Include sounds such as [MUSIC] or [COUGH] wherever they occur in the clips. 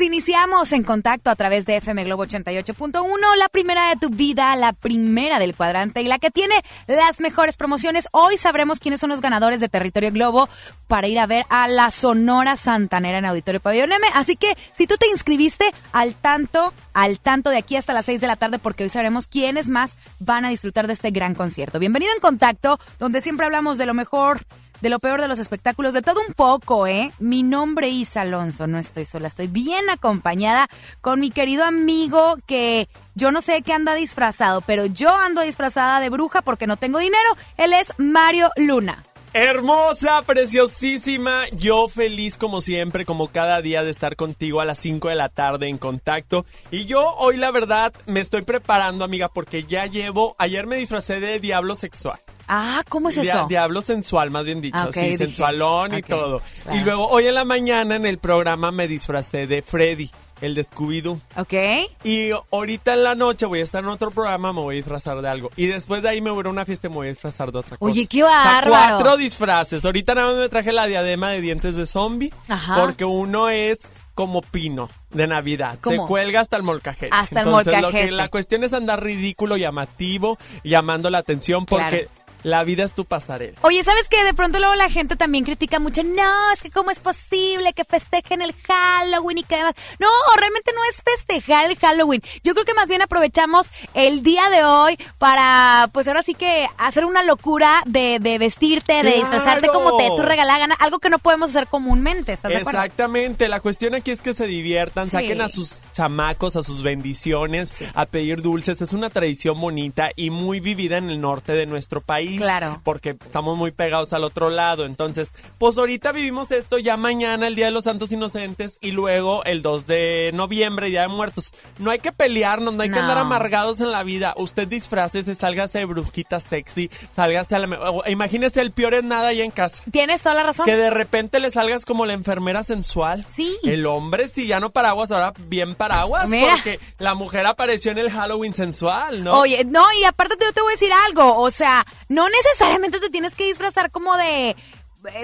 iniciamos en contacto a través de FM Globo 88.1, la primera de tu vida, la primera del cuadrante y la que tiene las mejores promociones. Hoy sabremos quiénes son los ganadores de Territorio Globo para ir a ver a la Sonora Santanera en Auditorio Pabellón M. Así que si tú te inscribiste al tanto, al tanto de aquí hasta las 6 de la tarde, porque hoy sabremos quiénes más van a disfrutar de este gran concierto. Bienvenido en contacto, donde siempre hablamos de lo mejor de lo peor de los espectáculos, de todo un poco, ¿eh? Mi nombre es Alonso, no estoy sola, estoy bien acompañada con mi querido amigo que yo no sé qué anda disfrazado, pero yo ando disfrazada de bruja porque no tengo dinero. Él es Mario Luna. Hermosa, preciosísima, yo feliz como siempre, como cada día de estar contigo a las 5 de la tarde en contacto. Y yo hoy la verdad me estoy preparando, amiga, porque ya llevo, ayer me disfracé de diablo sexual. Ah, ¿cómo es eso? diablo sensual, más bien dicho, Ah, sí, dije, sensualón y todo. claro. Y luego hoy en la mañana en el programa me disfracé de Freddy, el de Scooby-Doo. Ok. Y ahorita en la noche voy a estar en otro programa, me voy a disfrazar de algo. Y después de ahí me voy a una fiesta y me voy a disfrazar de otra cosa. Oye, qué O sea, bárbaro. cuatro disfraces. Ahorita nada más me traje la diadema de dientes de zombie. Ajá. Porque uno es como pino de Navidad. ¿Cómo? Se cuelga hasta el molcajete. Hasta el Entonces, lo molcajete. que- la cuestión es andar ridículo, llamativo, llamando la atención porque Claro. La vida es tu pasarela. Oye, ¿sabes qué? De pronto luego la gente también critica mucho. No, es que cómo es posible que festejen el Halloween y que demás. No, realmente no es festejar el Halloween. Yo creo que más bien aprovechamos el día de hoy para, pues ahora sí que hacer una locura de, de vestirte, de ¡Claro! disfrazarte como te tu regala gana. Algo que no podemos hacer comúnmente, ¿estás de? Exactamente, la cuestión aquí es que se diviertan, Sí. saquen a sus chamacos, a sus bendiciones, a pedir dulces. Es una tradición bonita y muy vivida en el norte de nuestro país. Claro. Porque estamos muy pegados al otro lado. Entonces, pues ahorita vivimos esto ya mañana, el Día de los Santos Inocentes, y luego el 2 de noviembre, Día de Muertos. No hay que pelearnos, no hay que andar amargados en la vida. Usted disfrácese, sálgase de brujita sexy, sálgase a la... Imagínese el peor en nada ahí en casa. Tienes toda la razón. Que de repente le salgas como la enfermera sensual. Sí. El hombre sí, ya no paraguas, ahora bien paraguas. Mira. Porque la mujer apareció en el Halloween sensual, ¿no? Oye, no, y aparte yo te voy a decir algo, o sea, no necesariamente te tienes que disfrazar como de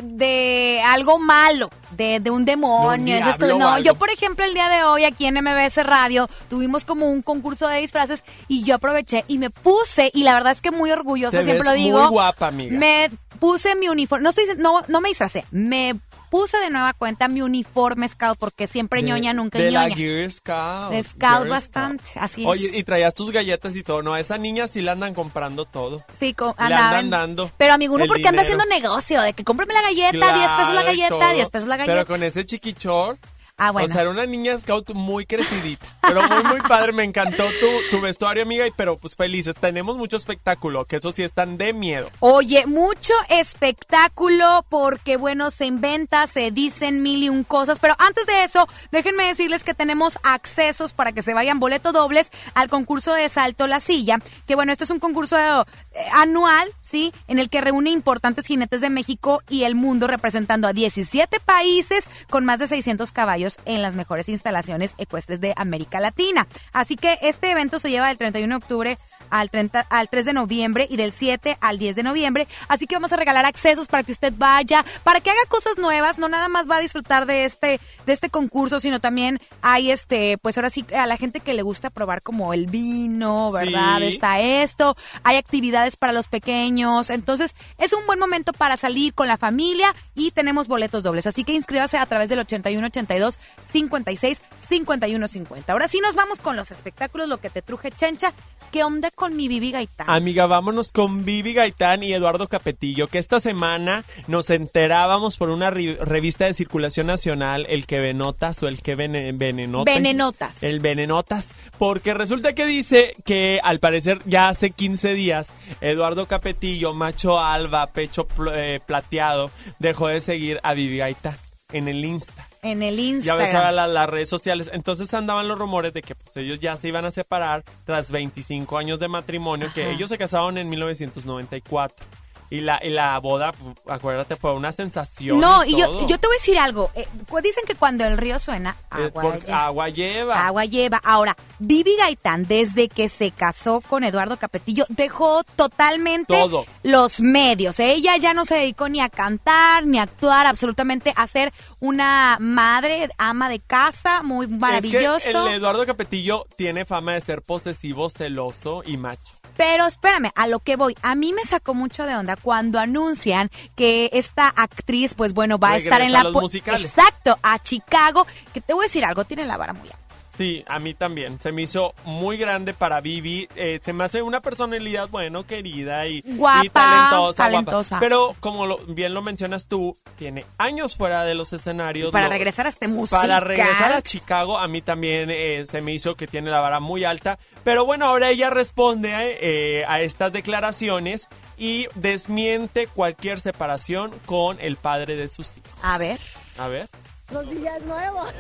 de algo malo, de, de un demonio, De un esas cosas. diablo o No, yo por ejemplo el día de hoy aquí en MBS Radio tuvimos como un concurso de disfraces y yo aproveché y me puse y la verdad es que muy orgullosa, Te siempre ves lo digo. muy guapa, amiga. Me puse mi uniforme, no estoy no no me disfracé, me puse de nueva cuenta mi uniforme scout porque siempre De- ñoña nunca de ñoña. la Girl Scout. De Scout bastante, así es. Oye, y traías tus galletas y todo. No, a esa niña sí la andan comprando todo. Sí, co- Le andan dando Pero amigo, uno porque anda dinero. haciendo negocio, de que cómprame la galleta, 10 pesos la Claro, galleta, todo. 10 pesos la Pero galleta. con ese chiquichor. Ah, bueno. O sea, era una niña scout muy crecidita. Pero muy, muy padre. Me encantó tu, tu vestuario, amiga. Y pero pues felices. Tenemos mucho espectáculo. Que eso sí están de miedo. Oye, mucho espectáculo porque, bueno, se inventa, se dicen mil y un cosas. Pero antes de eso, déjenme decirles que tenemos accesos para que se vayan boleto dobles al concurso de Salto la Silla. Que, bueno, este es un concurso eh, anual, ¿sí? En el que reúne importantes jinetes de México y el mundo representando a 17 países con más de 600 caballos en las mejores instalaciones ecuestres de América Latina. Así que este evento se lleva del 31 de octubre al, 30, al 3 de noviembre y del 7 al 10 de noviembre. Así que vamos a regalar accesos para que usted vaya, para que haga cosas nuevas. No nada más va a disfrutar de este, de este concurso, sino también hay este, pues ahora sí, a la gente que le gusta probar como el vino, ¿verdad? Sí. Está esto, hay actividades para los pequeños. Entonces, es un buen momento para salir con la familia y tenemos boletos dobles. Así que inscríbase a través del 8182 56 51 50. Ahora sí nos vamos con los espectáculos, lo que te truje chencha. ¿Qué onda con mi Bibi Gaitán? Amiga, vámonos con Vivi Gaitán y Eduardo Capetillo, que esta semana nos enterábamos por una revista de circulación nacional, el que Venotas o el que vene- Venenotas. Venenotas. El Venenotas, porque resulta que dice que al parecer ya hace 15 días Eduardo Capetillo, macho alba, pecho pl- eh, plateado, dejó de seguir a Vivi Gaitán en el Insta. En el Ya ves ahora Instagram. la- las redes sociales. Entonces andaban los rumores de que pues, ellos ya se iban a separar tras 25 años de matrimonio, que ellos se casaron en 1994. Y la, y la boda, acuérdate, fue una sensación. No, y y yo, yo te voy a decir algo. Eh, dicen que cuando el río suena, agua, lleva. agua lleva. Agua lleva. Ahora, Vivi Gaitán, desde que se casó con Eduardo Capetillo, dejó totalmente Todo. los medios. Ella ya no se dedicó ni a cantar, ni a actuar, absolutamente a ser una madre, ama de casa, muy maravilloso. Es que el Eduardo Capetillo tiene fama de ser posesivo, celoso y macho. Pero espérame, a lo que voy. A mí me sacó mucho de onda cuando anuncian que esta actriz, pues bueno, va a estar en a la... los musicales. Exacto, a Chicago. Que te voy a decir algo, tiene la vara muy alta. Sí, a mí también. Se me hizo muy grande para Vivi. Eh, se me hace una personalidad, bueno, querida y, guapa, y talentosa. talentosa. Guapa. Pero como lo, bien lo mencionas tú, tiene años fuera de los escenarios. Y para lo, regresar a este musical. Para regresar a Chicago, a mí también eh, se me hizo que tiene la vara muy alta. Pero bueno, ahora ella responde eh, a estas declaraciones y desmiente cualquier separación con el padre de sus hijos. A ver. A ver. Los días nuevos.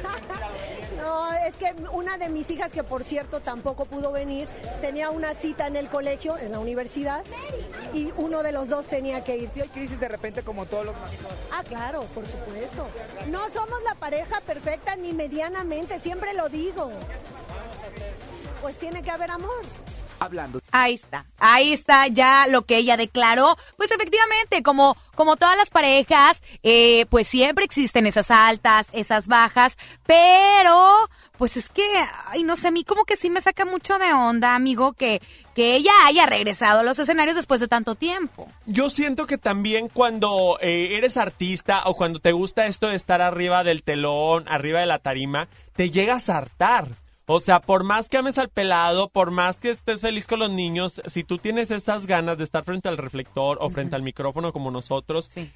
[LAUGHS] no, es que una de mis hijas, que por cierto tampoco pudo venir, tenía una cita en el colegio, en la universidad, y uno de los dos tenía que ir. Sí hay crisis de repente como todos los. Ah, claro, por supuesto. No somos la pareja perfecta ni medianamente, siempre lo digo. Pues tiene que haber amor hablando. Ahí está, ahí está ya lo que ella declaró. Pues efectivamente, como, como todas las parejas, eh, pues siempre existen esas altas, esas bajas, pero pues es que, ay, no sé, a mí como que sí me saca mucho de onda, amigo, que, que ella haya regresado a los escenarios después de tanto tiempo. Yo siento que también cuando eh, eres artista o cuando te gusta esto de estar arriba del telón, arriba de la tarima, te llegas a hartar. O sea, por más que ames al pelado, por más que estés feliz con los niños, si tú tienes esas ganas de estar frente al reflector o frente al micrófono como nosotros, sí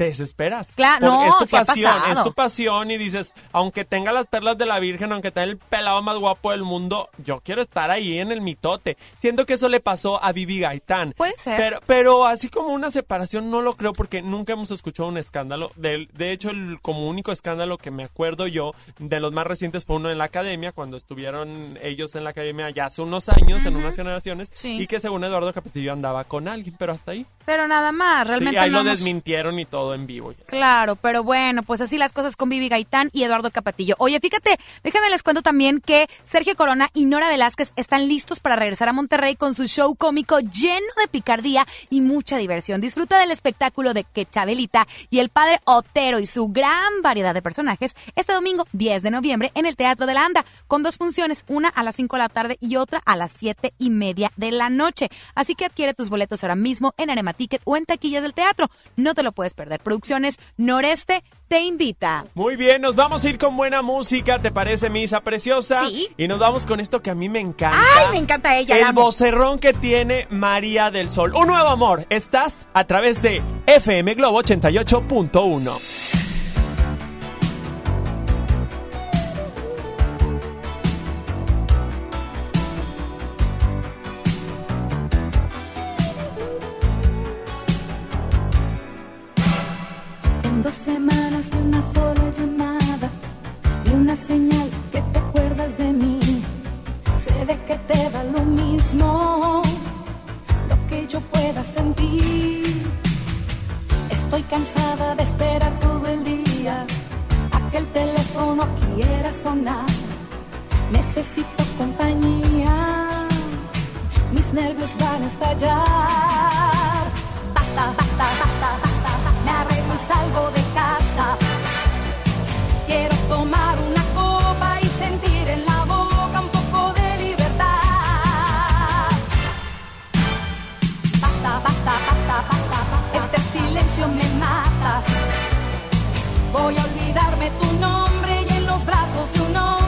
te desesperas. Claro, no, es tu sí pasión, es tu pasión y dices, aunque tenga las perlas de la Virgen, aunque tenga el pelado más guapo del mundo, yo quiero estar ahí en el mitote. Siento que eso le pasó a Vivi Gaitán. Puede ser. Pero, pero así como una separación no lo creo porque nunca hemos escuchado un escándalo. De, de hecho, el, como único escándalo que me acuerdo yo de los más recientes fue uno en la academia, cuando estuvieron ellos en la academia ya hace unos años, uh -huh. en unas generaciones, sí. y que según Eduardo Capetillo andaba con alguien, pero hasta ahí. Pero nada más, realmente. Sí, ahí no lo hemos... desmintieron y todo en vivo. Claro, pero bueno, pues así las cosas con Vivi Gaitán y Eduardo Capatillo. Oye, fíjate, déjame les cuento también que Sergio Corona y Nora Velázquez están listos para regresar a Monterrey con su show cómico lleno de picardía y mucha diversión. Disfruta del espectáculo de Que Chabelita y el padre Otero y su gran variedad de personajes este domingo 10 de noviembre en el Teatro de la Anda, con dos funciones, una a las 5 de la tarde y otra a las 7 y media de la noche. Así que adquiere tus boletos ahora mismo en Arema Ticket o en taquillas del teatro. No te lo puedes perder. Producciones Noreste te invita. Muy bien, nos vamos a ir con buena música, ¿te parece, Misa Preciosa? Sí. Y nos vamos con esto que a mí me encanta. ¡Ay, me encanta ella! El vocerrón que tiene María del Sol. Un nuevo amor. Estás a través de FM Globo 88.1. de que te da lo mismo lo que yo pueda sentir. Estoy cansada de esperar todo el día a que el teléfono quiera sonar. Necesito compañía, mis nervios van a estallar. Basta, basta, basta, basta, me arreglo y salgo de casa. Quiero tomar una Voy a olvidarme tu nombre y en los brazos de un hombre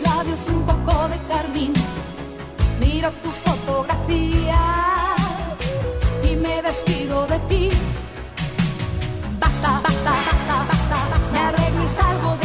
labios un poco de carmín. Miro tu fotografía y me despido de ti. Basta, basta, basta, basta, basta. Me arreglo y salgo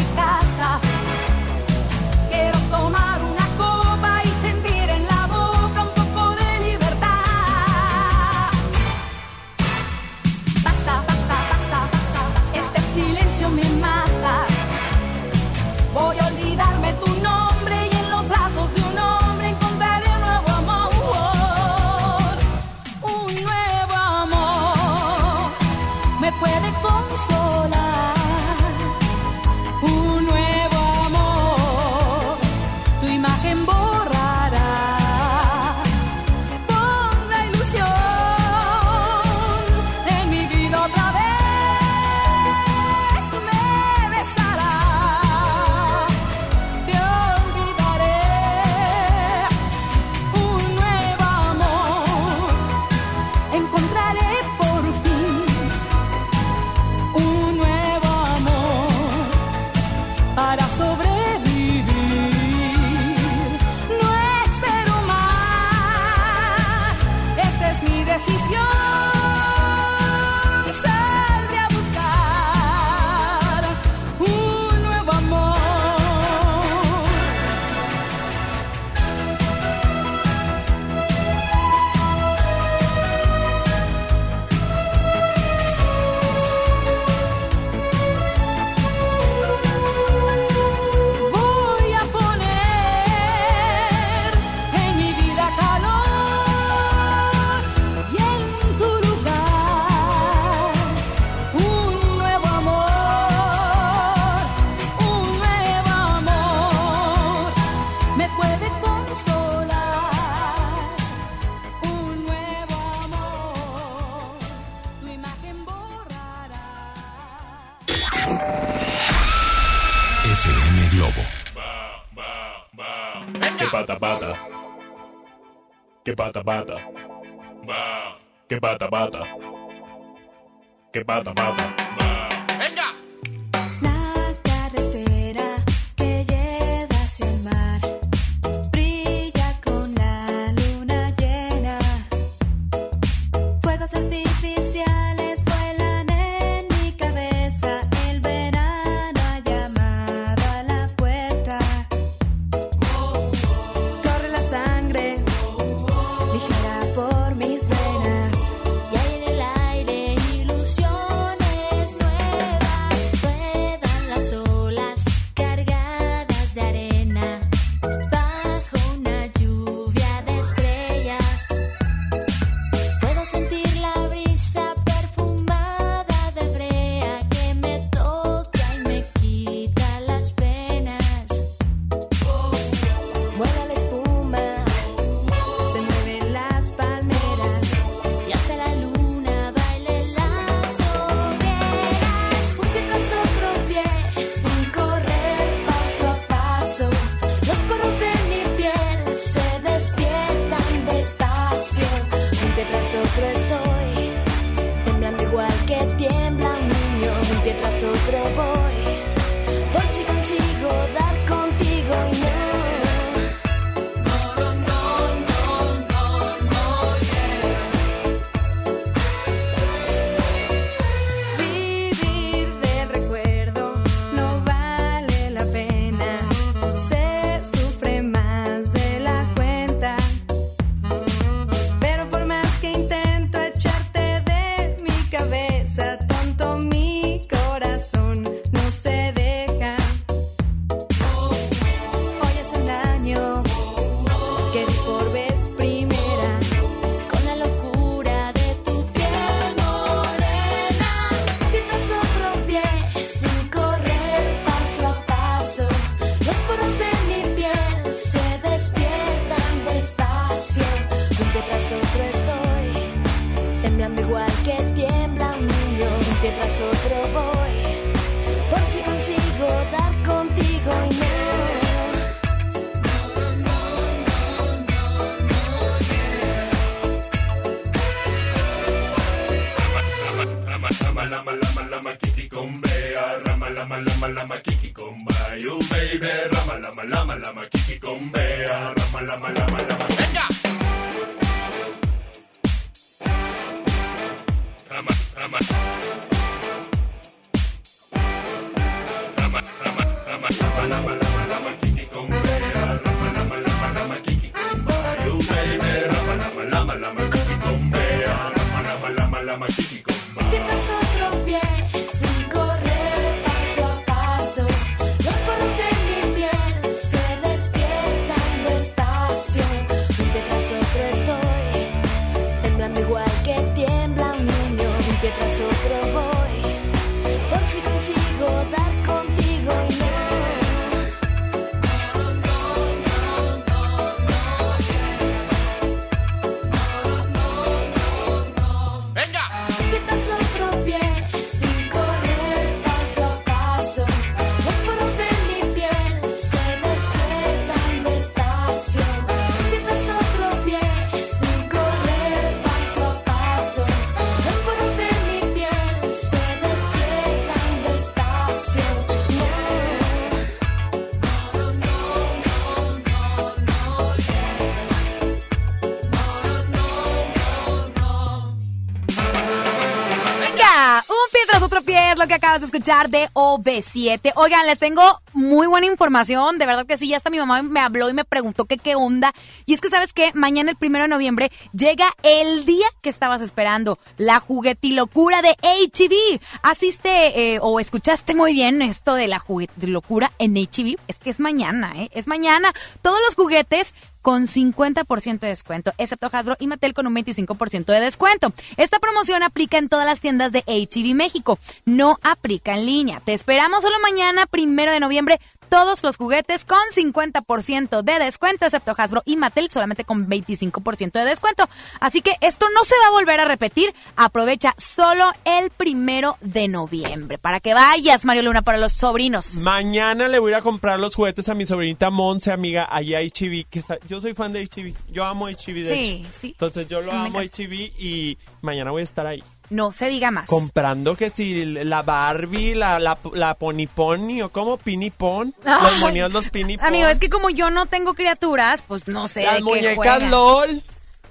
Que bata bata. Que bata bata. Con bea. Rama, lama, lama, lama. ¡Venga! Rama, rama. Rama, rama, rama, rama, lama, lama, kiki con bea. Rama, lama, lama, lama, kiki con bayo, baby. Rama. Rama, lama, lama, kiki con bayo. Escuchar de OV7. Oigan, les tengo muy buena información, de verdad que sí, ya hasta mi mamá me habló y me preguntó qué onda. Y es que sabes que mañana el primero de noviembre llega el día que estabas esperando, la juguetilocura de HB. Asiste eh, o escuchaste muy bien esto de la juguetilocura en HB. Es que es mañana, ¿eh? Es mañana. Todos los juguetes con 50% de descuento, excepto Hasbro y Mattel con un 25% de descuento. Esta promoción aplica en todas las tiendas de HEB México, no aplica en línea. Te esperamos solo mañana, primero de noviembre, todos los juguetes con 50% de descuento, excepto Hasbro y Mattel solamente con 25% de descuento. Así que esto no se va a volver a repetir. Aprovecha solo el primero de noviembre para que vayas, Mario Luna, para los sobrinos. Mañana le voy a ir a comprar los juguetes a mi sobrinita Monse, amiga, allá a HB, que yo soy fan de HB. Yo amo HB, de Sí, hecho. sí. Entonces yo lo Me amo. HB y mañana voy a estar ahí. No se diga más. Comprando que si la Barbie, la, la, la Pony Pony o como Pini Pon, [LAUGHS] Ay. los moníos, los Pini Pon. Amigo, es que como yo no tengo criaturas, pues no sé. las de qué muñecas juegan. LOL.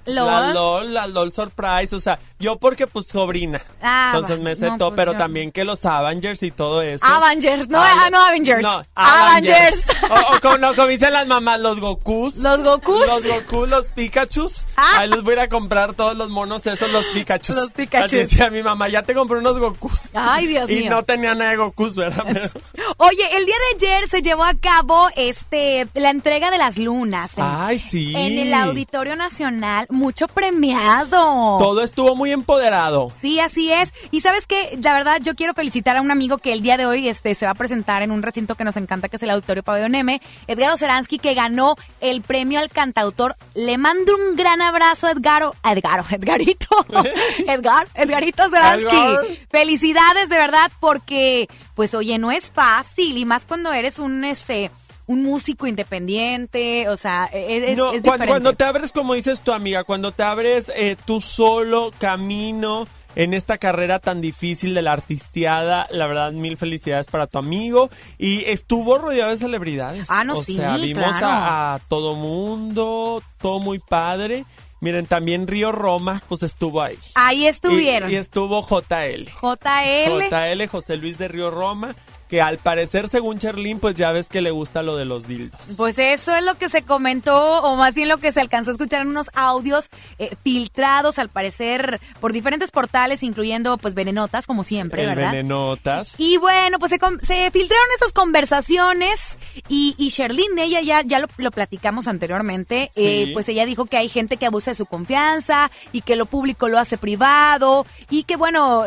LOL. La LOL, la LOL Surprise, o sea, yo porque pues sobrina. Ah, Entonces me sé No, todo, pues, pero yo- también que los Avengers y todo eso. Avengers, no, Ah, no Avengers. No, Avengers. o, o como, no, como dicen las mamás, los Gokus. Los Gokus. Los Gokus, los Pikachus. Ah. Ahí les voy a ir a comprar todos los monos esos, los Pikachus. Los Pikachus. Así decía mi mamá, ya te compré unos Gokus. Ay, Dios y mío. no tenía nada de Gokus, ¿verdad? Pero- [LAUGHS] Oye, el día de ayer se llevó a cabo este la entrega de las lunas. en- Ay, sí. En el Auditorio Nacional, mucho premiado. Todo estuvo muy empoderado. Sí, así es. Y sabes qué, la verdad, yo quiero felicitar a un amigo que el día de hoy este, se va a presentar en un recinto que nos encanta, que es el Auditorio Pabellón M, Edgaro Seransky, que ganó el premio al cantautor. Le mando un gran abrazo Edgaro, a Edgaro, Edgarito, [LAUGHS] Edgar, Edgarito. Edgar. Felicidades de verdad, porque, pues, oye, no es fácil, y más cuando eres un, este, un músico independiente, o sea, es, No, es cuan- diferente. cuando, te abres, como dices tu amiga, cuando te abres eh, tú solo camino en esta carrera tan difícil de la artisteada, la verdad, mil felicidades para tu amigo. Y estuvo rodeado de celebridades. Ah, no, o sí, sea, vimos claro. a, a todo mundo, todo muy padre. Miren, también Río Roma, pues estuvo ahí. Ahí Y, estuvieron. y estuvo JL. JL. JL, José Luis de Río Roma, que al parecer, según Cherlin, pues ya ves que le gusta lo de los dildos. Pues eso es lo que se comentó, o más bien lo que se alcanzó a escuchar en unos audios eh, filtrados, al parecer, por diferentes portales, incluyendo, pues, Venenotas, como siempre, El ¿verdad? venenotas. Y bueno, pues se, se filtraron esas conversaciones y, y Sherlyn, ella ya, ya lo, lo platicamos anteriormente, Sí. eh, pues ella dijo que hay gente que abusa de su confianza y que lo público lo hace privado y que bueno,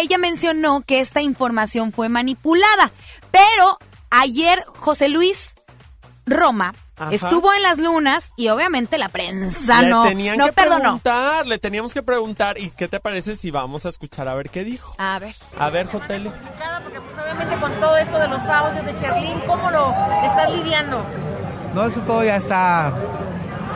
ella mencionó que esta información fue manipulada, pero ayer José Luis Roma Ajá. estuvo en las lunas y obviamente la prensa le no, tenían no que perdonó. preguntar, le teníamos que preguntar. ¿Y qué te parece si vamos a escuchar a ver qué dijo? A ver. A ver, JL. porque pues obviamente con todo esto de los audios de Cherlin, ¿cómo lo estás lidiando? No, eso todo ya está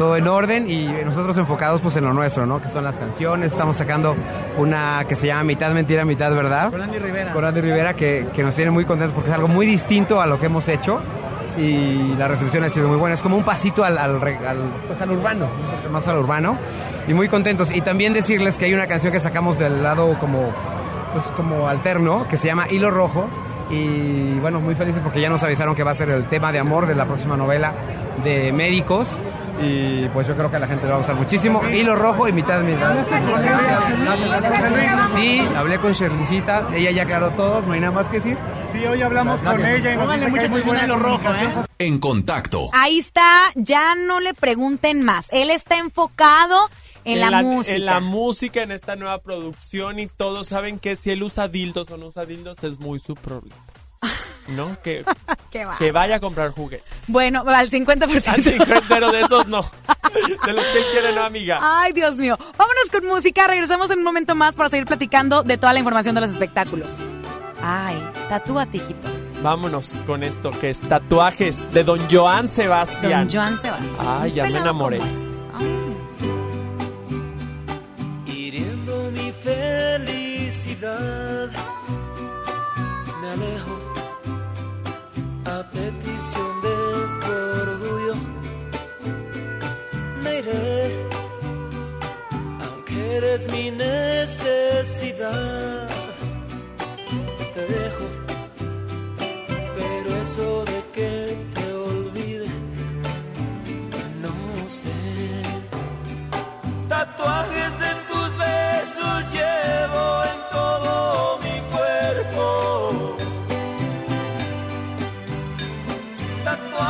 todo en orden y nosotros enfocados pues en lo nuestro, ¿no? Que son las canciones. Estamos sacando una que se llama Mitad Mentira, Mitad Verdad. Con Andy Rivera. Con Andy Rivera que, que nos tiene muy contentos porque es algo muy distinto a lo que hemos hecho y la recepción ha sido muy buena. Es como un pasito al, al, al, pues, al urbano, más al urbano y muy contentos. Y también decirles que hay una canción que sacamos del lado como, pues, como alterno que se llama Hilo Rojo. Y bueno, muy felices porque ya nos avisaron que va a ser el tema de amor de la próxima novela de médicos. Y pues yo creo que a la gente le va a gustar muchísimo. Hilo rojo y mitad mitad. Sí, hablé con Sherlicita, ella ya aclaró todo, no hay nada más que decir. Sí, hoy hablamos con ella y nos dice que hay muy buena comunicación. En contacto. Ahí está, ya no le pregunten más. Él está enfocado en, la, música. En la música, en esta nueva producción y todos saben que si él usa dildos o no usa dildos es muy su problema. [LAUGHS] ¿No? Que, [LAUGHS] Qué va. que vaya a comprar juguetes. Bueno, al 50%. Al 50, pero de esos no. [LAUGHS] De los que él quiere, no, amiga. Ay, Dios mío. Vámonos con música. Regresamos en un momento más para seguir platicando de toda la información de los espectáculos. Ay, tatúate, hijito. Vámonos con esto que es tatuajes de Don Joan Sebastián. Don Joan Sebastián. Ay, ya me enamoré. hiriendo mi felicidad. Me alejo petición de tu orgullo. Me iré, aunque eres mi necesidad. Te dejo, pero eso de que te olvide, no sé. Tatuajes de tatuaje.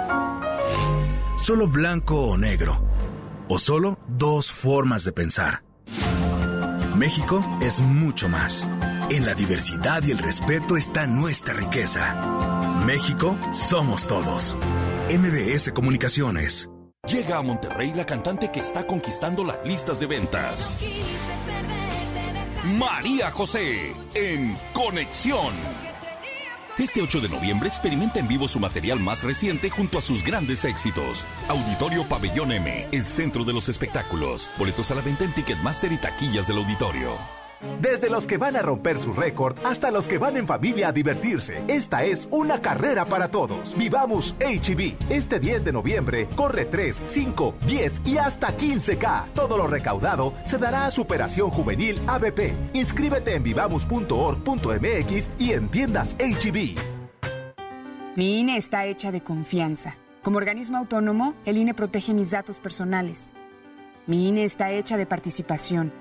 Solo blanco o negro. O solo dos formas de pensar. México es mucho más. En la diversidad y el respeto está nuestra riqueza. México somos todos. MBS Comunicaciones. Llega a Monterrey la cantante que está conquistando las listas de ventas. María José en Conexión. Este 8 de noviembre experimenta en vivo su material más reciente junto a sus grandes éxitos. Auditorio Pabellón M, el centro de los espectáculos. Boletos a la venta en Ticketmaster y taquillas del auditorio. Desde los que van a romper su récord hasta los que van en familia a divertirse, esta es una carrera para todos. Vivamos HB. Este 10 de noviembre corre 3, 5, 10 y hasta 15K. Todo lo recaudado se dará a Superación Juvenil ABP. Inscríbete en vivamos.org.mx y en tiendas HB. Mi INE está hecha de confianza. Como organismo autónomo, el INE protege mis datos personales. Mi INE está hecha de participación.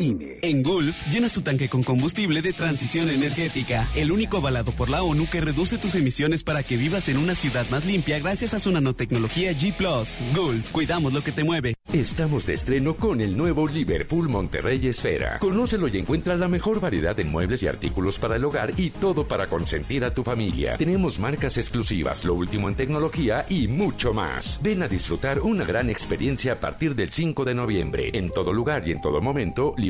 INE. En Gulf, llenas tu tanque con combustible de transición energética, el único avalado por la ONU que reduce tus emisiones para que vivas en una ciudad más limpia gracias a su nanotecnología G ⁇ Gulf, cuidamos lo que te mueve. Estamos de estreno con el nuevo Liverpool Monterrey Esfera. Conócelo y encuentra la mejor variedad de muebles y artículos para el hogar y todo para consentir a tu familia. Tenemos marcas exclusivas, lo último en tecnología y mucho más. Ven a disfrutar una gran experiencia a partir del 5 de noviembre. En todo lugar y en todo momento, Liverpool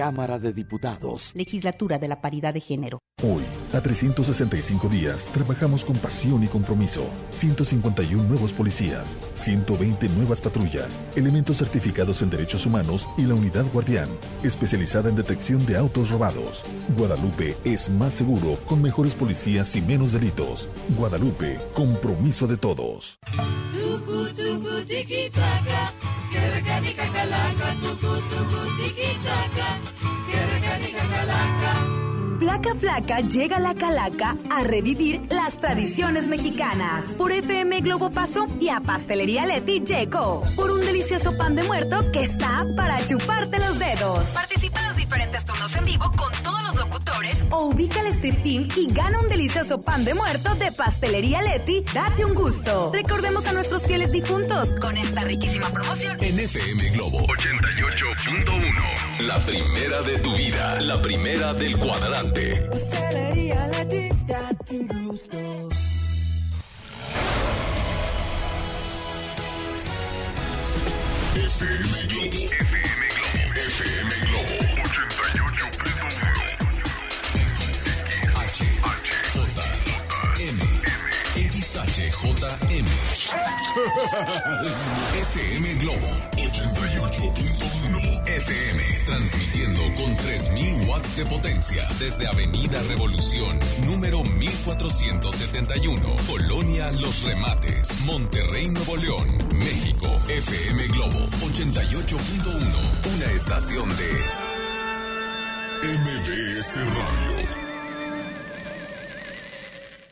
Cámara de Diputados. Legislatura de la Paridad de Género. Hoy, a 365 días, trabajamos con pasión y compromiso. 151 nuevos policías, 120 nuevas patrullas, elementos certificados en derechos humanos y la unidad guardián, especializada en detección de autos robados. Guadalupe es más seguro con mejores policías y menos delitos. Guadalupe, compromiso de todos. Tucu, tucu, tiki. Que recanica calaca, tucu, tucu, tiki, taka. Que recanica calaca. Placa Flaca llega a la Calaca a revivir las tradiciones mexicanas. Por FM Globo pasó y a Pastelería Leti llegó. Por un delicioso pan de muerto que está para chuparte los dedos. Participa en los diferentes turnos en vivo con todos los locutores o ubica el Street Team y gana un delicioso pan de muerto de Pastelería Leti. Date un gusto. Recordemos a nuestros fieles difuntos con esta riquísima promoción. En FM Globo 88.1. La primera de tu vida. La primera del cuadrante. Gusto. FM Globo. FM Globo. FM Globo 88.1. FM Globo 88.1 FM, transmitiendo con 3000 watts de potencia desde Avenida Revolución, número 1471, Colonia Los Remates, Monterrey, Nuevo León, México. FM Globo 88.1, una estación de MBS Radio.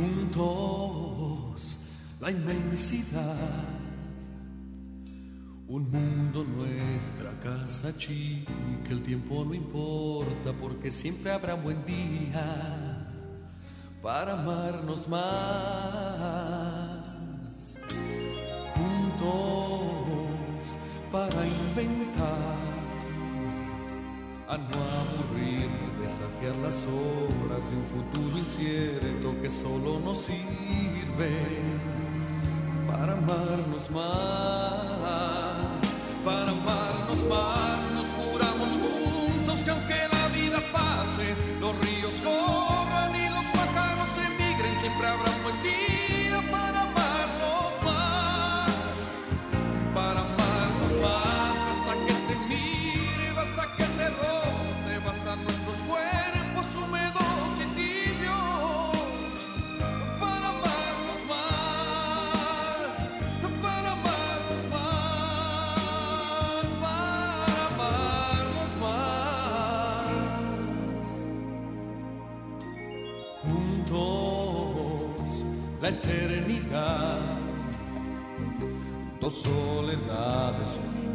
Juntos, la inmensidad. Un mundo nuestra casa chica, el tiempo no importa porque siempre habrá buen día para amarnos más. Juntos para desafiar las horas de un futuro incierto que solo nos sirve para amarnos más,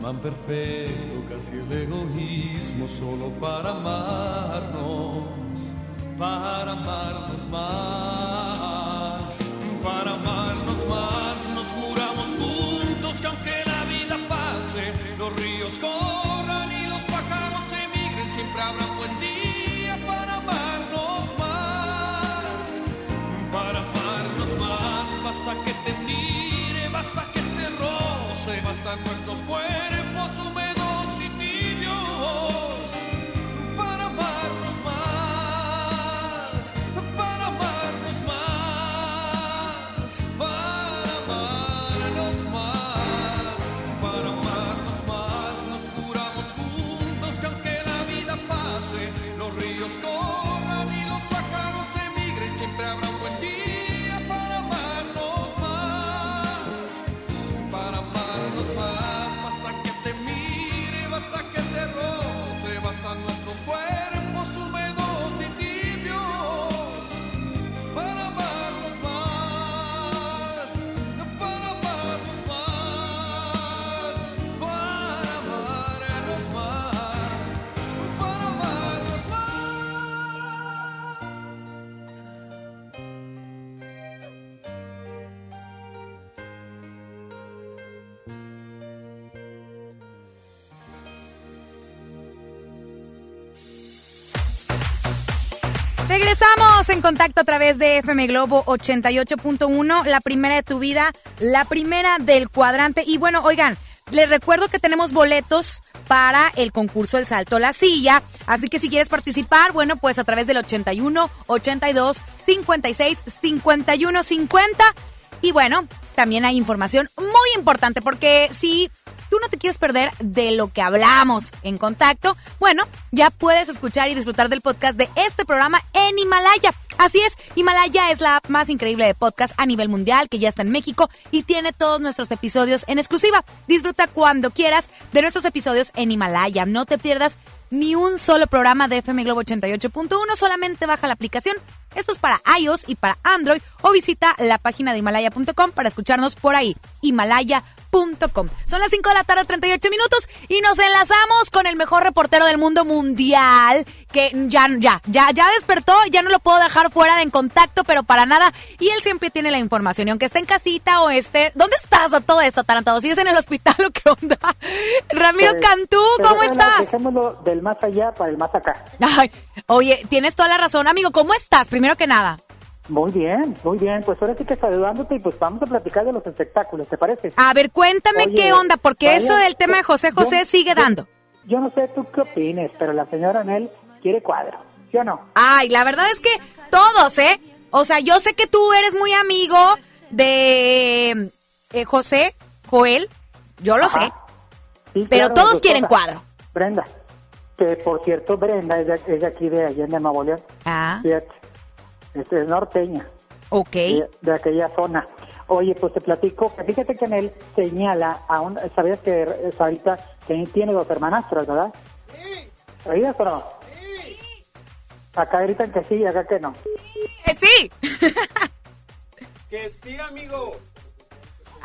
imán perfecto, casi el egoísmo, solo para amarnos para amarnos más, en contacto a través de FM Globo 88.1, la primera de tu vida, la primera del cuadrante. Y bueno, oigan, les recuerdo que tenemos boletos para el concurso El Salto la Silla. Así que si quieres participar, bueno, pues a través del 81 82 56 51 50. Y bueno, también hay información muy importante porque si tú no te quieres perder de lo que hablamos en contacto, bueno, ya puedes escuchar y disfrutar del podcast de este programa en Himalaya. Así es, Himalaya es la app más increíble de podcast a nivel mundial que ya está en México y tiene todos nuestros episodios en exclusiva. Disfruta cuando quieras de nuestros episodios en Himalaya. No te pierdas ni un solo programa de FM Globo 88.1, solamente baja la aplicación. Esto es para iOS y para Android o visita la página de himalaya.com para escucharnos por ahí. Himalaya.com. Son las 5 de la tarde, 38 minutos y nos enlazamos con el mejor reportero del mundo mundial que ya, ya, ya, ya despertó, ya no lo puedo dejar fuera de en contacto, pero para nada. Y él siempre tiene la información y aunque esté en casita o esté... ¿Dónde estás a todo esto, Tarantado? ¿Sigues en el hospital o qué onda? [LAUGHS] Ramiro Pues, Cantú, pero ¿cómo bueno, estás? Dejémoslo del más allá para el más acá. Ay, oye, tienes toda la razón, amigo. ¿Cómo estás? Primero que nada. Muy bien, muy bien. Pues ahora sí que saludándote y pues vamos a platicar de los espectáculos, ¿te parece? A ver, cuéntame Oye, qué onda, porque vaya- eso del tema de José José yo- sigue dando. Yo no sé tú qué opines, pero la señora Anel quiere cuadro, ¿sí o no? Ay, la verdad es que todos, ¿eh? O sea, yo sé que tú eres muy amigo de eh, José, Joel, yo lo sé, Sí, pero claro, todos quieren cuadro. Brenda, que por cierto Brenda es de, es de aquí de Allende, Nuevo León. Ah. Este es norteña. Ok. De, de aquella zona. Oye, pues te platico, que fíjate que Anel señala a un, ¿sabías que eh, Sarita tiene tiene dos hermanastros, verdad? Sí. ¿Sabías o no? Acá gritan que sí y acá que no. Eh, sí. Que sí, amigo.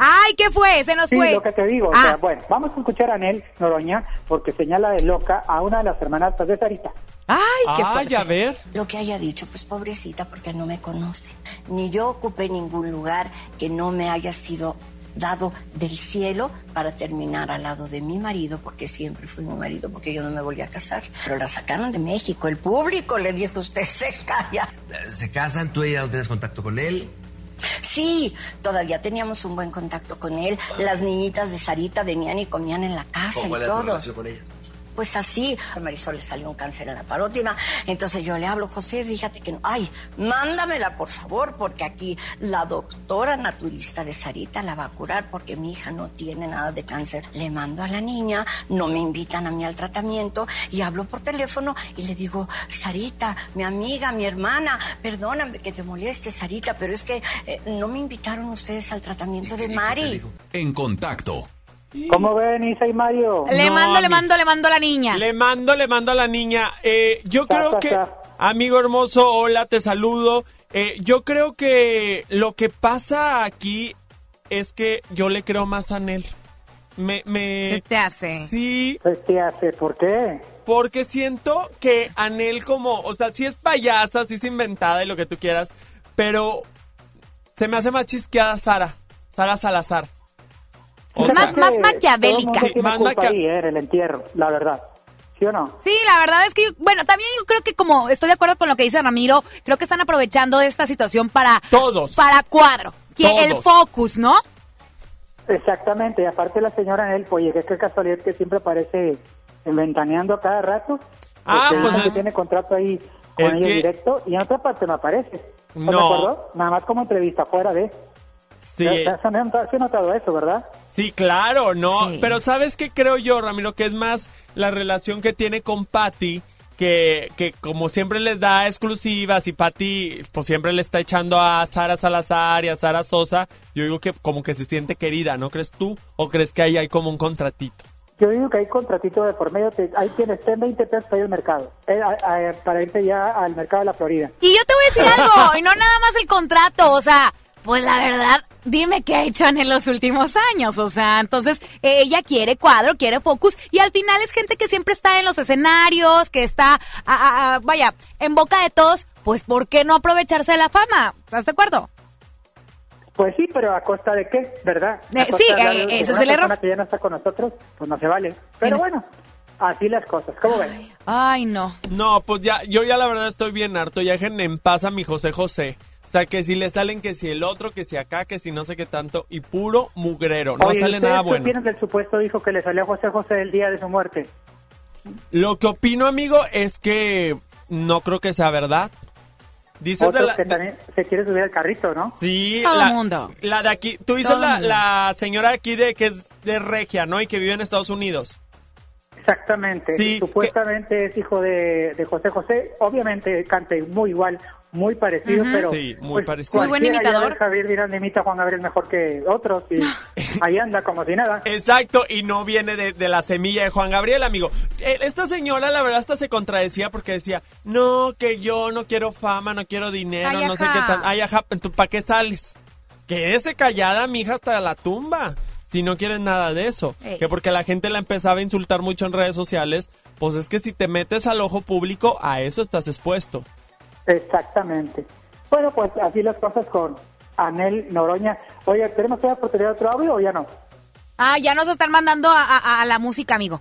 Ay, ¿qué fue? Se nos Sí, fue. lo que te digo. o Ah. sea, bueno, vamos a escuchar a Anel Noroña porque señala de loca a una de las hermanastras de Sarita. Ay, Ay, a ver. Lo que haya dicho, pues pobrecita, porque no me conoce. Ni yo ocupé ningún lugar que no me haya sido dado del cielo para terminar al lado de mi marido, porque siempre fue mi marido, porque yo no me volví a casar. Pero la sacaron de México, el público le dijo, usted [LAUGHS] se calla. Se casan, tú ya no tienes contacto con él. Sí, todavía teníamos un buen contacto con él. Las niñitas de Sarita venían y comían en la casa y ¿Cuál era tu todo. relación con ella? Pues así, a Marisol le salió un cáncer en la parótida. Entonces yo le hablo, José, fíjate que no. Ay, mándamela, por favor, porque aquí la doctora naturista de Sarita la va a curar porque mi hija no tiene nada de cáncer. Le mando a la niña, no me invitan a mí al tratamiento y hablo por teléfono y le digo, Sarita, mi amiga, mi hermana, perdóname que te moleste, Sarita, pero es que eh, no me invitaron ustedes al tratamiento de Mari. En contacto. ¿Cómo ven, Isa y Mario? Le No, mando, le mando, le mando a la niña. Le mando, le mando a la niña. Eh, yo Ta, creo ta, que, ta. amigo hermoso, hola, te saludo. Eh, yo creo que lo que pasa aquí es que yo le creo más a Anel. Me, me... Se te hace. Sí. ¿Qué te hace? ¿Por qué? Porque siento que Anel como, o sea, sí es payasa, sí es inventada y lo que tú quieras, pero se me hace más chisqueada Sara, Sara Salazar. O Yo Más- más que maquiavélica. todo el mundo Sí, tiene más culpa ahí, eh, en el entierro, la verdad. ¿Sí o no? Sí, la verdad es que, bueno, también yo creo que como estoy de acuerdo con lo que dice Ramiro, creo que están aprovechando esta situación para... Todos. Para cuadro. Que el Todos. focus, ¿no? Exactamente, y aparte la señora Anel, oye, qué, qué casualidad que siempre aparece ventaneando a cada rato. Ah, Porque pues que es- tiene contrato ahí con es ella que- directo y en otra parte no aparece. ¿Estás No. de acuerdo? Nada más como entrevista fuera de... Sí. ¿Se, se, han notado- se ha notado eso, ¿verdad? Sí, claro, no. Sí. Pero ¿sabes qué creo yo, Ramiro? Que es más la relación que tiene con Patty, que, que como siempre les da exclusivas y Patty pues siempre le está echando a Sara Salazar y a Sara Sosa, yo digo que como que se siente querida, ¿no crees tú? ¿O crees que ahí hay como un contratito? Yo digo que hay contratito de por medio, te- ahí tienes ten 20 pesos para ir al mercado, eh, a- a- para irte ya al mercado de la Florida. Y yo te voy a decir algo, y no nada más el contrato, o sea, pues la verdad, dime qué ha hecho en los últimos años, o sea, entonces eh, ella quiere cuadro, quiere focus, y al final es gente que siempre está en los escenarios, que está, a- a- a- vaya, en boca de todos, pues ¿por qué no aprovecharse de la fama? ¿Estás de acuerdo? Pues sí, pero a costa de qué, ¿verdad? Eh, sí, eh, ese es el error. persona que ya no está con nosotros, pues no se vale. Pero bueno, así las cosas, ¿cómo ven? Ay, no. No, pues ya, yo ya la verdad estoy bien harto, ya dejen en paz a mi José José. O sea, que si le salen que si el otro, que si acá, que si no sé qué tanto, y puro mugrero, no Oye, sale ¿ustedes nada qué bueno. opinan del supuesto hijo que le salió a José José el día de su muerte? Lo que opino, amigo, es que no creo que sea verdad. Dices de la... que también se quiere subir al carrito, ¿no? Sí, Todo la, mundo. la de aquí. Tú dices la, la señora de aquí de que es de Regia, ¿no? Y que vive en Estados Unidos. Exactamente. Sí, Supuestamente es hijo de, de José José. Obviamente canta muy igual, muy parecido, pero... Sí, muy pues, parecido. Muy buen imitador. Javier Miranda imita a Juan Gabriel mejor que otros y [LAUGHS] ahí anda como si nada. Exacto, y no viene de, de la semilla de Juan Gabriel, amigo. Eh, Esta señora, la verdad, hasta se contradecía porque decía, no, que yo no quiero fama, no quiero dinero, Ay, no sé qué tal. Ay, ajá, ¿tú ¿para qué sales? Quédese callada, mija, hasta la tumba. Si no quieres nada de eso. Ey. Que porque la gente la empezaba a insultar mucho en redes sociales, pues es que si te metes al ojo público, a eso estás expuesto. Exactamente. Bueno, pues así las cosas con Anel Noroña. Oye, ¿tenemos todavía oportunidad de otro audio o ya no? Ah, ya nos están mandando a, a- a la música, amigo.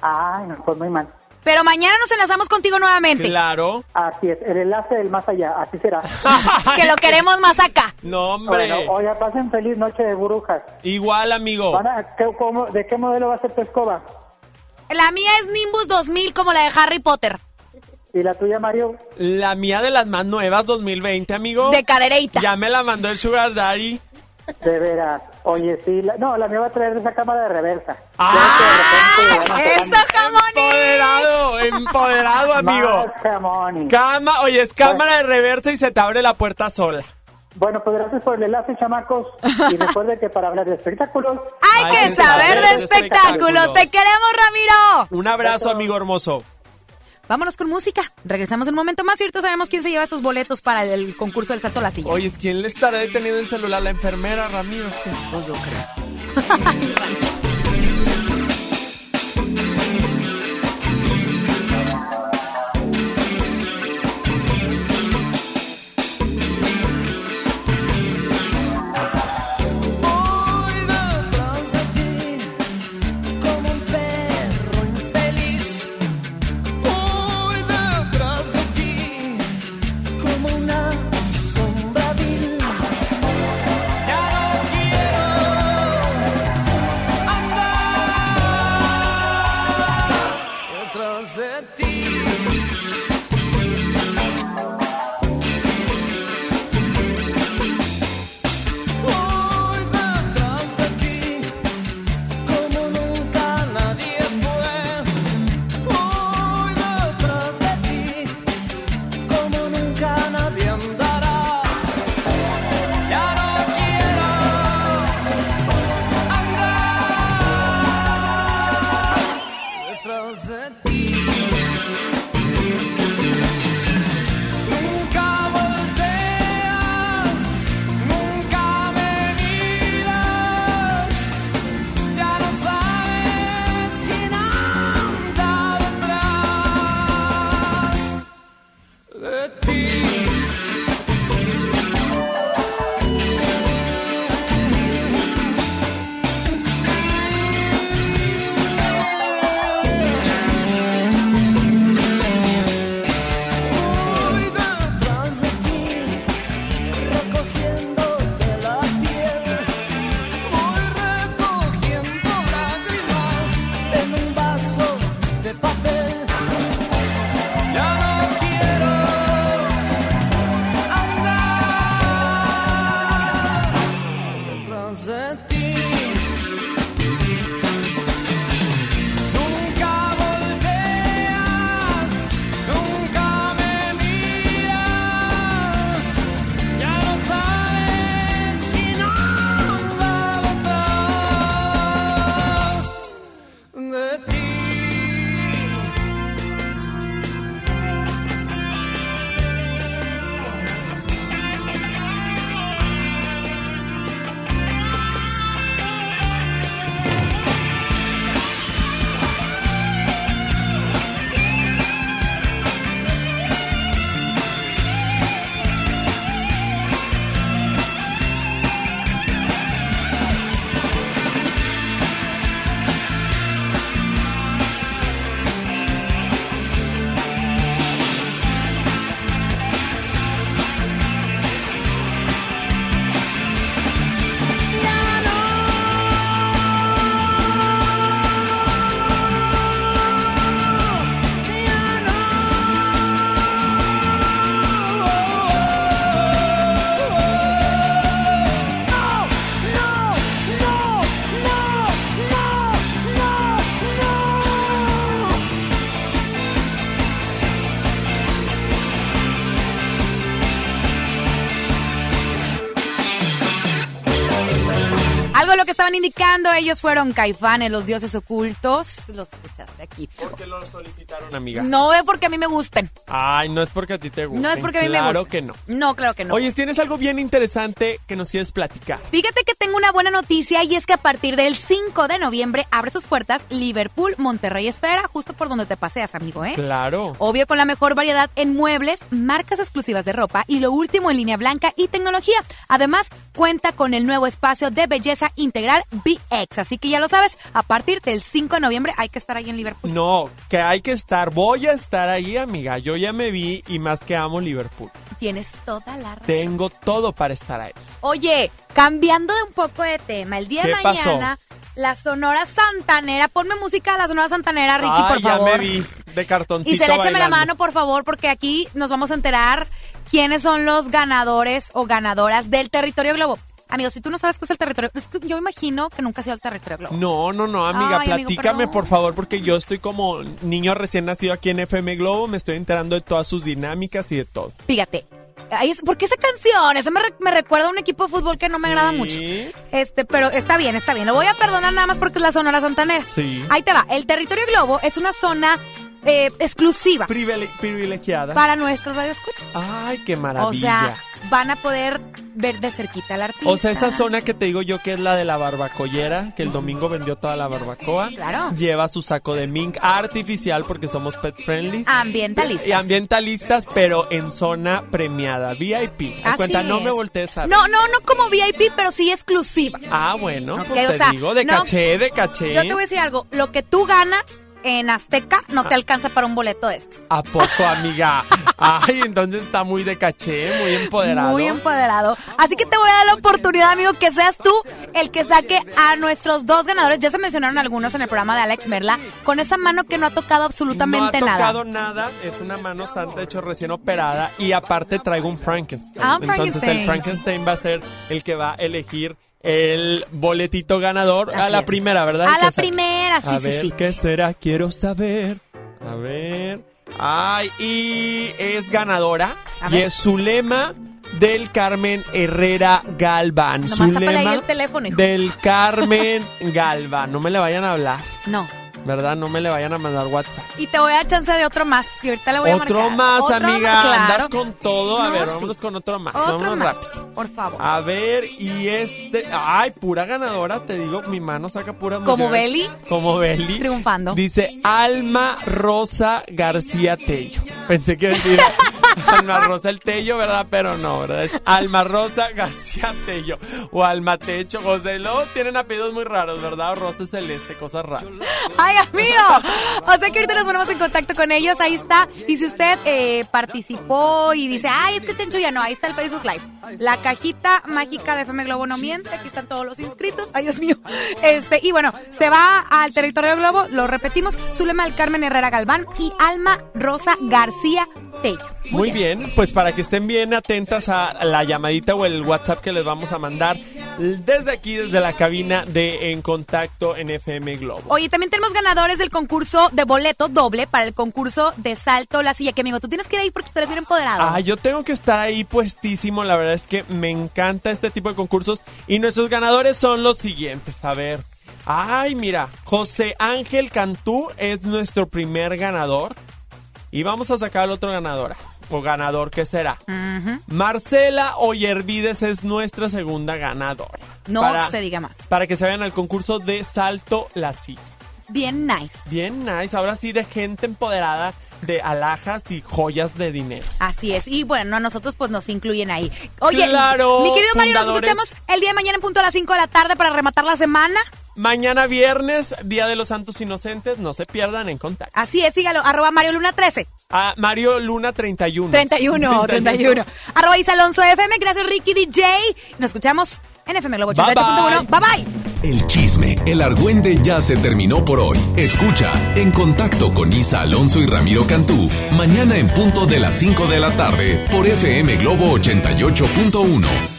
Ay, no, pues muy mal. Pero mañana nos enlazamos contigo nuevamente. Claro. Así es, el enlace del más allá, así será. [LAUGHS] que lo queremos más acá. No, hombre. Bueno, oye, pasen feliz noche de brujas. Igual, amigo. Van a- ¿qué- cómo- ¿De qué modelo va a ser tu escoba? La mía es Nimbus 2000 como la de Harry Potter. ¿Y la tuya, Mario? La mía de las más nuevas 2020, amigo. De cadereita. Ya me la mandó el Sugar Daddy. De veras. Oye, sí, la- no, la mía va a traer esa cámara de reversa. ¡Ah! ¡Eso, jamones! Empoderado, empoderado, amigo. Más. Cama, oye, es cámara de reversa y se te abre la puerta sola. Bueno, pues gracias por el enlace, chamacos. Y [LAUGHS] recuerden que para hablar de espectáculos... Hay que saber de espectáculos. Te queremos, Ramiro. Un abrazo, amigo hermoso. Vámonos con música. Regresamos en un momento más y ahorita sabemos quién se lleva estos boletos para el concurso del salto a la silla. Oye, ¿quién le estará deteniendo el celular? ¿La enfermera, Ramiro? ¿Qué? Pues yo creo. [LAUGHS] estaban indicando, ellos fueron caifanes, los dioses ocultos. Los escuchaste aquí. ¿Por qué lo solicitaron, amiga? No es porque a mí me gusten. Ay, no es porque a ti te guste. No es porque a mí me Claro gusten. que no. No, claro que no. Oye, tienes algo bien interesante que nos quieres platicar. Fíjate que tengo tengo una buena noticia y es que a partir del 5 de noviembre abre sus puertas Liverpool Monterrey Esfera, justo por donde te paseas, amigo, ¿eh? Claro. Obvio con la mejor variedad en muebles, marcas exclusivas de ropa y lo último en línea blanca y tecnología. Además, cuenta con el nuevo espacio de belleza integral BX. Así que ya lo sabes, a partir del 5 de noviembre hay que estar ahí en Liverpool. No, que hay que estar. Voy a estar ahí, amiga. Yo ya me vi y más que amo Liverpool. Tienes toda la razón. Tengo todo para estar ahí. Oye, cambiando de un poco de tema, el día de mañana, la Sonora Santanera, ponme música de la Sonora Santanera, Ricky, Ay, por ya favor. me vi de cartoncito Y se le échame la mano, por favor, porque aquí nos vamos a enterar quiénes son los ganadores o ganadoras del territorio globo. Amigos, si tú no sabes qué es el territorio, es que yo imagino que nunca ha sido el territorio globo. No, no, no, amiga, Ay, platícame por favor, porque yo estoy como niño recién nacido aquí en FM Globo, me estoy enterando de todas sus dinámicas y de todo. Fíjate. Ay, es- ¿Por qué esa canción? Eso me, re- me recuerda a un equipo de fútbol que no me agrada mucho. Este, pero está bien, está bien. Lo voy a perdonar nada más porque es la Sonora Santanera. Sí. Ahí te va. El territorio globo es una zona eh, exclusiva Privile- privilegiada. para nuestros radioescuchas. Ay, qué maravilla. O sea, van a poder ver de cerquita al artista. O sea, esa zona que te digo yo que es la de la barbacollera, que el domingo vendió toda la barbacoa. Claro. Lleva su saco de mink artificial porque somos pet friendly. Ambientalistas. Y ambientalistas, pero en zona premiada, VIP. Así cuenta, no me voltees a ver. No, no, no como VIP, pero sí exclusiva. Ah, bueno, Ok, pues te sea, digo, de no- caché, de caché. Yo te voy a decir algo. Lo que tú ganas en Azteca no te alcanza para un boleto de estos. ¿A poco, amiga? [LAUGHS] Ay, entonces está muy de caché, muy empoderado. Muy empoderado. Así que te voy a dar la oportunidad, amigo, que seas tú el que saque a nuestros dos ganadores. Ya se mencionaron algunos en el programa de Alex Merla, con esa mano que no ha tocado absolutamente no ha nada. tocado nada. es una mano santa, de hecho recién operada y aparte traigo un Frankenstein. Ah, un Entonces el Frankenstein. Frankenstein va a ser el que va a elegir el boletito ganador a la es. primera, ¿verdad? A la primera, sí, A sí, ver, sí. ¿qué será? Quiero saber. A ver. Ay, y es ganadora. A Y ver. es Zulema del Carmen Herrera Galván. Nomás Zulema el teléfono, hijo. del Carmen Galván. No me le vayan a hablar, No. ¿Verdad? No me le vayan a mandar WhatsApp. Y te voy a dar chance de otro más. Y ahorita le voy a Otro marcar. más, Otro amiga. más, claro. Andas con todo. A No, ver, sí. vámonos con otro más. Otro vámonos más, rápido. por favor. A ver, y este. Ay, pura ganadora, te digo, mi mano saca pura ¿Como mujeres. Beli? Como Beli. Triunfando. Dice Alma Rosa García Tello. Pensé que decir [LAUGHS] Alma Rosa el Tello, ¿verdad? Pero no, ¿verdad? Es Alma Rosa García Tello. O Alma Techo. José, y luego tienen apellidos muy raros, ¿verdad? O Rosa Celeste, cosas raras. Ay, amigo. O sea que ahorita nos ponemos en contacto con ellos. Ahí está. Y si usted eh, participó y dice, ay, es que Chencho ya no, ahí está el Facebook Live. La cajita mágica de FM Globo no miente. Aquí están todos los inscritos. Ay, Dios mío. Este, y bueno, se va al territorio Globo. Lo repetimos. Zulema del Carmen Herrera Galván y Alma Rosa García Tello. Muy bien, pues para que estén bien atentas a la llamadita o el WhatsApp que les vamos a mandar desde aquí, desde la cabina de En Contacto en FM Globo. Oye, también tenemos ganadores del concurso de boleto doble para el concurso de Salto la Silla. Que amigo, tú tienes que ir ahí porque tú eres bien empoderado. Ah, yo tengo que estar ahí puestísimo. La verdad es que me encanta este tipo de concursos. Y nuestros ganadores son los siguientes. A ver. Ay, mira. José Ángel Cantú es nuestro primer ganador. Y vamos a sacar al otro ganadora. O ganador, ¿qué será? Ujú. Marcela Oyervides es nuestra segunda ganadora. No Para- se diga más. Para que se vayan al concurso de Salto la Silla. Bien nice. Bien nice. Ahora sí de gente empoderada de alhajas y joyas de dinero. Así es. Y bueno, a nosotros pues nos incluyen ahí. Oye, Claro, mi querido Mario, nos escuchamos el día de mañana en punto a las 5 de la tarde para rematar la semana. Mañana viernes, Día de los Santos Inocentes, no se pierdan en contacto. Así es, sígalo, arroba Mario Luna 13. A Mario Luna 31. 31, 31. Arroba Isa Alonso FM, gracias Ricky DJ. Nos escuchamos en FM Globo Bye, 88.1. Bye bye. El chisme, el argüende ya se terminó por hoy. Escucha En Contacto con Isa Alonso y Ramiro Cantú, mañana en punto de las 5 de la tarde por FM Globo 88.1.